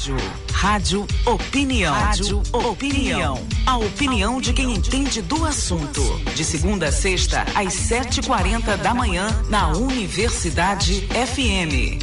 Rádio. Rádio Opinião. Rádio Opinião. A opinião de quem entende do assunto. De segunda a sexta, às 7h40 da manhã, na Universidade FM.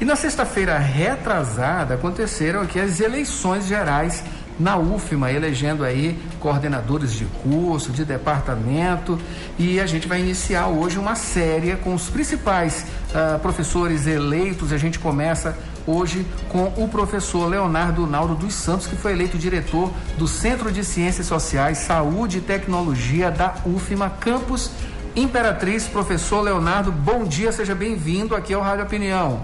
E na sexta-feira retrasada aconteceram aqui as eleições gerais na UFMA, elegendo aí coordenadores de curso, de departamento, e a gente vai iniciar hoje uma série com os principais uh, professores eleitos. A gente começa hoje com o professor Leonardo Nauro dos Santos, que foi eleito diretor do Centro de Ciências Sociais, Saúde e Tecnologia da UFMA Campus Imperatriz. Professor Leonardo, bom dia, seja bem-vindo aqui ao Rádio Opinião.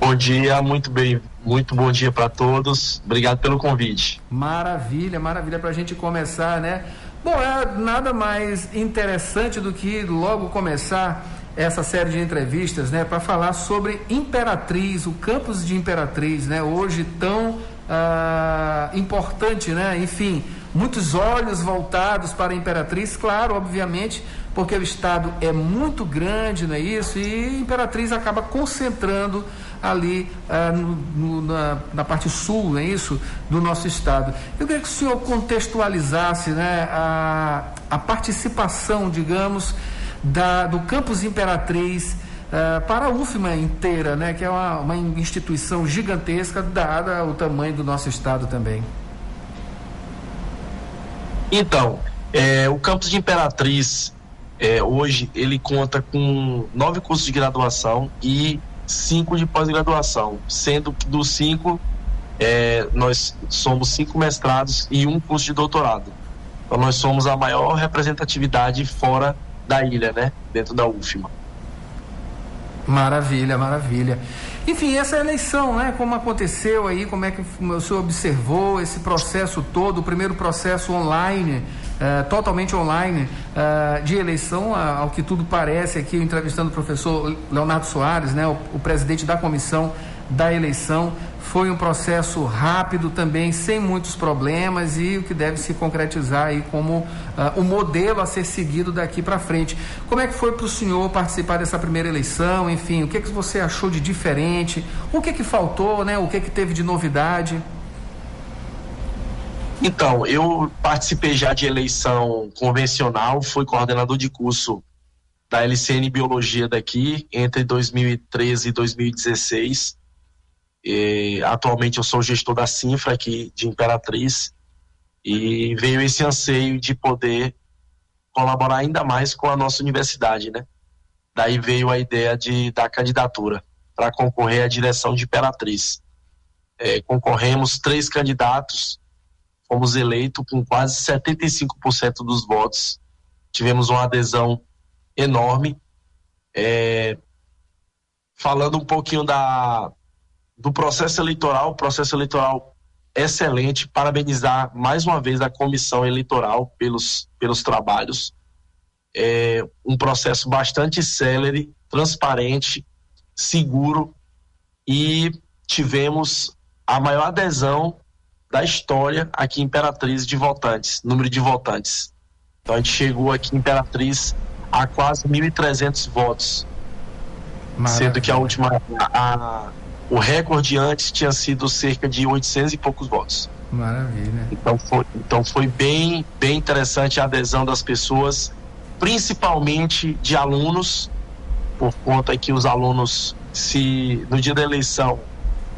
Bom dia, muito bem, muito bom dia para todos. Obrigado pelo convite. Maravilha, maravilha para a gente começar, né? Bom, é nada mais interessante do que logo começar essa série de entrevistas, né, para falar sobre Imperatriz, o campus de Imperatriz, né, hoje tão ah, importante, né, enfim, muitos olhos voltados para a Imperatriz, claro, obviamente, porque o estado é muito grande, não é isso? E Imperatriz acaba concentrando ali ah, no, no, na, na, parte sul, não é isso? Do nosso estado. Eu queria que o senhor contextualizasse né, a, a participação, digamos, da, do campus Imperatriz. Uh, para a UFMA inteira, né, que é uma, uma instituição gigantesca, dada o tamanho do nosso estado também. Então, é, o campus de Imperatriz é, hoje ele conta com nove cursos de graduação e cinco de pós-graduação, sendo que dos cinco é, nós somos cinco mestrados e um curso de doutorado. Então nós somos a maior representatividade fora da ilha, né, dentro da UFMA. Maravilha, maravilha. Enfim, essa eleição, né? Como aconteceu aí, como é que o senhor observou esse processo todo, o primeiro processo online, uh, totalmente online, uh, de eleição, uh, ao que tudo parece aqui, entrevistando o professor Leonardo Soares, né? O, o presidente da comissão da eleição. Foi um processo rápido também, sem muitos problemas e o que deve se concretizar aí como uh, o modelo a ser seguido daqui para frente. Como é que foi para o senhor participar dessa primeira eleição? Enfim, o que, que você achou de diferente? O que, que faltou, né? O que, que teve de novidade? Então, eu participei já de eleição convencional, fui coordenador de curso da LCN Biologia daqui entre 2013 e 2016. E, atualmente eu sou gestor da Sinfra aqui de Imperatriz e veio esse anseio de poder colaborar ainda mais com a nossa universidade, né? Daí veio a ideia de da candidatura para concorrer à direção de Imperatriz. É, concorremos três candidatos, fomos eleitos com quase 75% dos votos, tivemos uma adesão enorme. É, falando um pouquinho da, do processo eleitoral, processo eleitoral excelente, parabenizar mais uma vez a comissão eleitoral pelos, pelos trabalhos. É um processo bastante célere, transparente, seguro e tivemos a maior adesão da história aqui em Imperatriz de votantes, número de votantes. Então a gente chegou aqui em Imperatriz a quase 1.300 votos, Maravilha. sendo que a última a, o recorde antes tinha sido cerca de 800 e poucos votos. Maravilha. Então foi, então foi bem, bem interessante a adesão das pessoas, principalmente de alunos, por conta que os alunos, se no dia da eleição,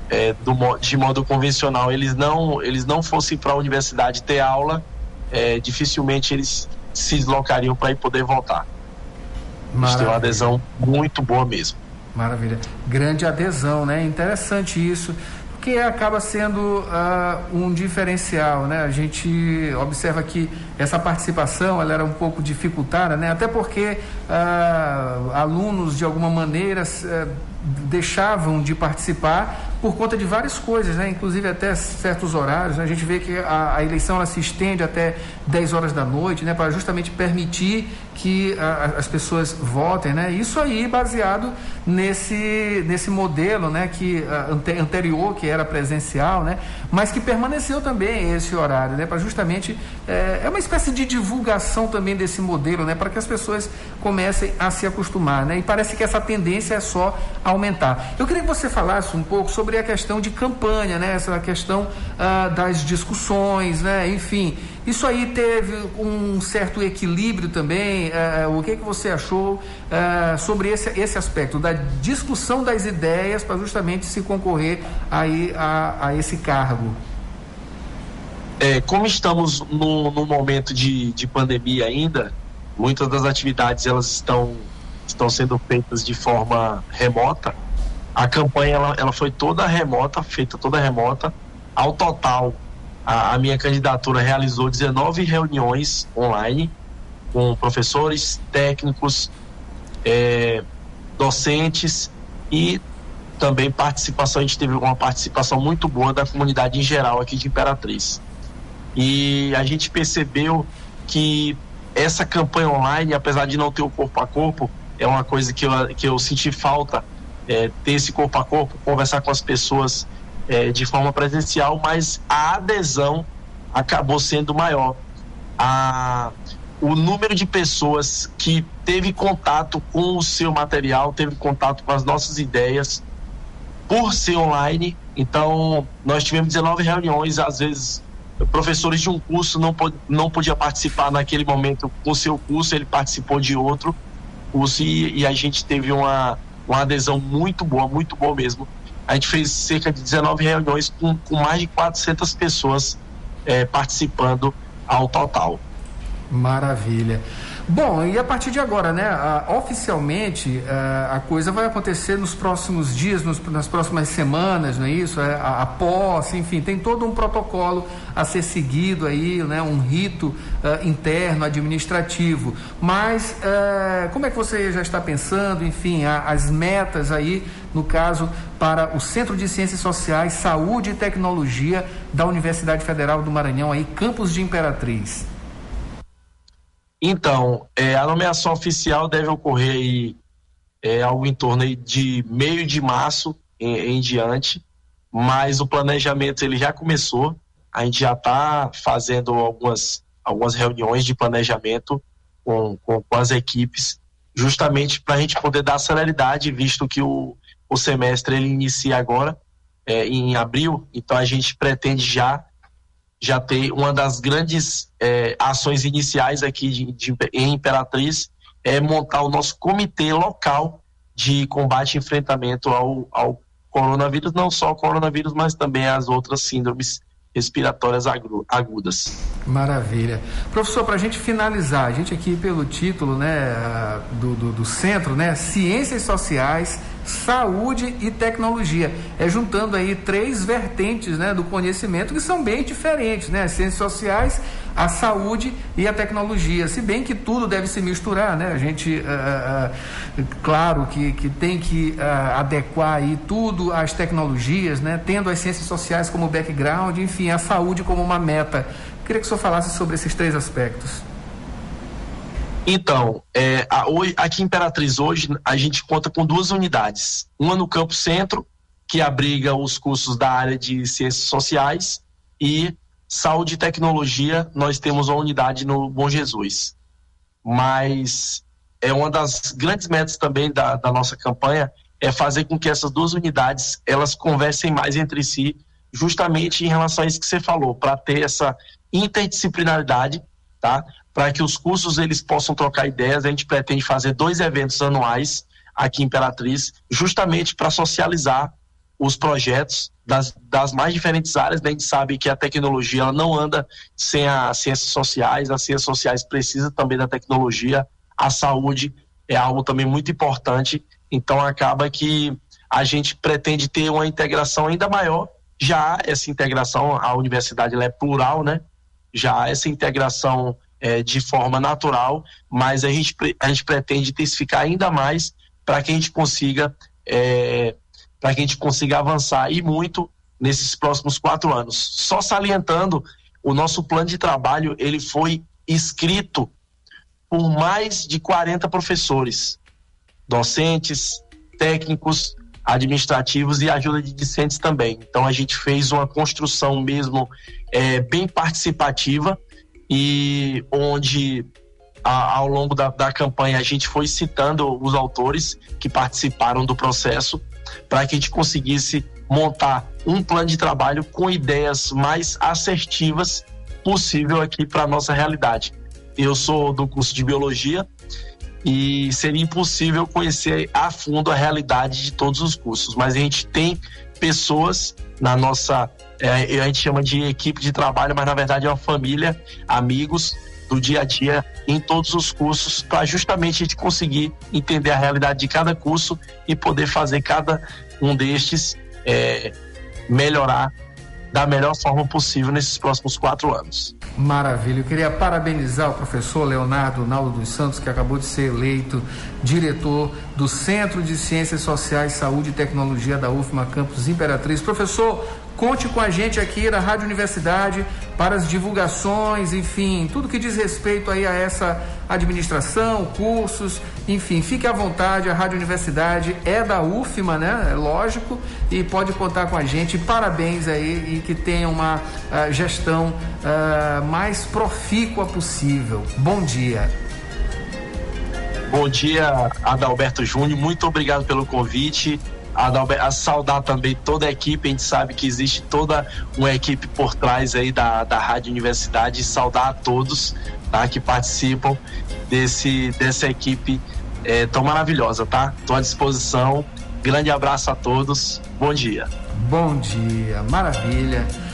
é, do, de modo convencional, eles não, eles não fossem para a universidade ter aula, é, dificilmente eles se deslocariam para ir poder votar. A gente tem uma adesão muito boa mesmo. Maravilha. Grande adesão, né? Interessante isso, porque acaba sendo uh, um diferencial, né? A gente observa que essa participação ela era um pouco dificultada, né? Até porque uh, alunos de alguma maneira uh, deixavam de participar por conta de várias coisas, né? inclusive até certos horários. Né? A gente vê que a, a, eleição ela se estende até 10 horas da noite, né? para justamente permitir que a, as pessoas votem. Né? Isso aí baseado nesse, nesse modelo né? que, ante, anterior, que era presencial, né? mas que permaneceu também esse horário, né? para justamente. É, é, uma espécie de divulgação também desse modelo, né? para que as pessoas comecem a se acostumar. Né? E parece que essa tendência é só aumentar. Eu queria que você falasse um pouco sobre a questão de campanha, né? Essa questão ah, das discussões, né? Enfim, isso aí teve um certo equilíbrio também. Ah, o que, que você achou ah, sobre esse, esse aspecto da discussão das ideias para justamente se concorrer aí a, a esse cargo? É, como estamos no momento de, de pandemia ainda, muitas das atividades elas estão estão sendo feitas de forma remota. A campanha ela, ela foi toda remota, feita toda remota. Ao total, a, a minha candidatura realizou 19 reuniões online com professores, técnicos, é, docentes e também participação. A gente teve uma participação muito boa da comunidade em geral aqui de Imperatriz. E a gente percebeu que essa campanha online, apesar de não ter o corpo a corpo, é uma coisa que eu, que eu senti falta, é, ter esse corpo a corpo, conversar com as pessoas é, de forma presencial, mas a adesão acabou sendo maior. A, o número de pessoas que teve contato com o seu material, teve contato com as nossas ideias, por ser online. Então, nós tivemos 19 reuniões, às vezes professores de um curso não, não podia participar naquele momento com seu curso, ele participou de outro e, e a gente teve uma, uma adesão muito boa, muito boa mesmo. A gente fez cerca de 19 reuniões com, com mais de 400 pessoas é, participando ao total. Maravilha. Bom, e a partir de agora, né, oficialmente a coisa vai acontecer nos próximos dias, nos, nas próximas semanas, não é isso? É, a, a, posse, enfim, tem todo um protocolo a ser seguido aí, né, um rito uh, interno, administrativo. Mas uh, como é que você já está pensando, enfim, a, as metas aí, no caso, para o Centro de Ciências Sociais, Saúde e Tecnologia da Universidade Federal do Maranhão, aí, campus de Imperatriz? Então, é, a nomeação oficial deve ocorrer aí, é, algo em torno de meio de março em, em diante, mas o planejamento ele já começou. A gente já está fazendo algumas, algumas reuniões de planejamento com, com, com as equipes, justamente para a gente poder dar celeridade, visto que o, o semestre ele inicia agora, é, em abril, então a gente pretende já já ter uma das grandes é, ações iniciais aqui de, de, em Imperatriz é montar o nosso comitê local de combate e enfrentamento ao, ao coronavírus, não só o coronavírus, mas também as outras síndromes respiratórias agudas. Maravilha. Professor, para a gente finalizar, a gente aqui pelo título né, do, do, do centro, né, Ciências Sociais saúde e tecnologia. É juntando aí três vertentes né, do conhecimento que são bem diferentes, né? As ciências sociais, a saúde e a tecnologia. Se bem que tudo deve se misturar, né? A gente, uh, uh, claro que, que tem que adequar aí tudo às tecnologias, né? Tendo as ciências sociais como background, enfim, a saúde como uma meta. Queria que o senhor falasse sobre esses três aspectos. Então, é, a, hoje, aqui em Imperatriz hoje a gente conta com duas unidades. Uma no Campo Centro, que abriga os cursos da área de ciências sociais, e saúde e tecnologia, nós temos uma unidade no Bom Jesus. Mas é uma das grandes metas também da, da nossa campanha é fazer com que essas duas unidades elas conversem mais entre si, justamente em relação a isso que você falou, para ter essa interdisciplinaridade, tá? Para que os cursos eles possam trocar ideias. A gente pretende fazer dois eventos anuais aqui em Imperatriz, justamente para socializar os projetos das, das mais diferentes áreas. Né? A gente sabe que a tecnologia ela não anda sem as ciências sociais, as ciências sociais precisam também da tecnologia, a saúde é algo também muito importante. Então acaba que a gente pretende ter uma integração ainda maior. Já essa integração, a universidade é plural, né? Já essa integração é, de forma natural, mas a gente, a gente pretende intensificar ainda mais para que a gente consiga é, para que a gente consiga avançar e muito nesses próximos quatro anos. Só salientando, o nosso plano de trabalho ele foi escrito por mais de 40 professores, docentes, técnicos, administrativos e ajuda de discentes também. Então a gente fez uma construção mesmo é, bem participativa e onde ao longo da, da campanha a gente foi citando os autores que participaram do processo para que a gente conseguisse montar um plano de trabalho com ideias mais assertivas possível aqui para nossa realidade. Eu sou do curso de biologia e seria impossível conhecer a fundo a realidade de todos os cursos, mas a gente tem pessoas na nossa, é, a gente chama de equipe de trabalho, mas na verdade é uma família, amigos do dia a dia em todos os cursos, para justamente a gente conseguir entender a realidade de cada curso e poder fazer cada um destes é, melhorar da melhor forma possível nesses próximos quatro anos. Maravilha. Eu queria parabenizar o professor Leonardo Naldo dos Santos, que acabou de ser eleito diretor do Centro de Ciências Sociais, Saúde e Tecnologia da UFMA Campus Imperatriz. Professor, Conte com a gente aqui da Rádio Universidade para as divulgações, enfim, tudo que diz respeito aí a essa administração, cursos, enfim, fique à vontade, a Rádio Universidade é da UFMA, né? É lógico, e pode contar com a gente. Parabéns aí e que tenha uma uh, gestão uh, mais profícua possível. Bom dia. Bom dia, Adalberto Júnior. Muito obrigado pelo convite a, saudar também toda a equipe. A gente sabe que existe toda uma equipe por trás aí da, da Rádio Universidade. E saudar a todos tá, que participam desse, dessa equipe é, tão maravilhosa, tá? Estou à disposição. Grande abraço a todos. Bom dia. Bom dia, maravilha.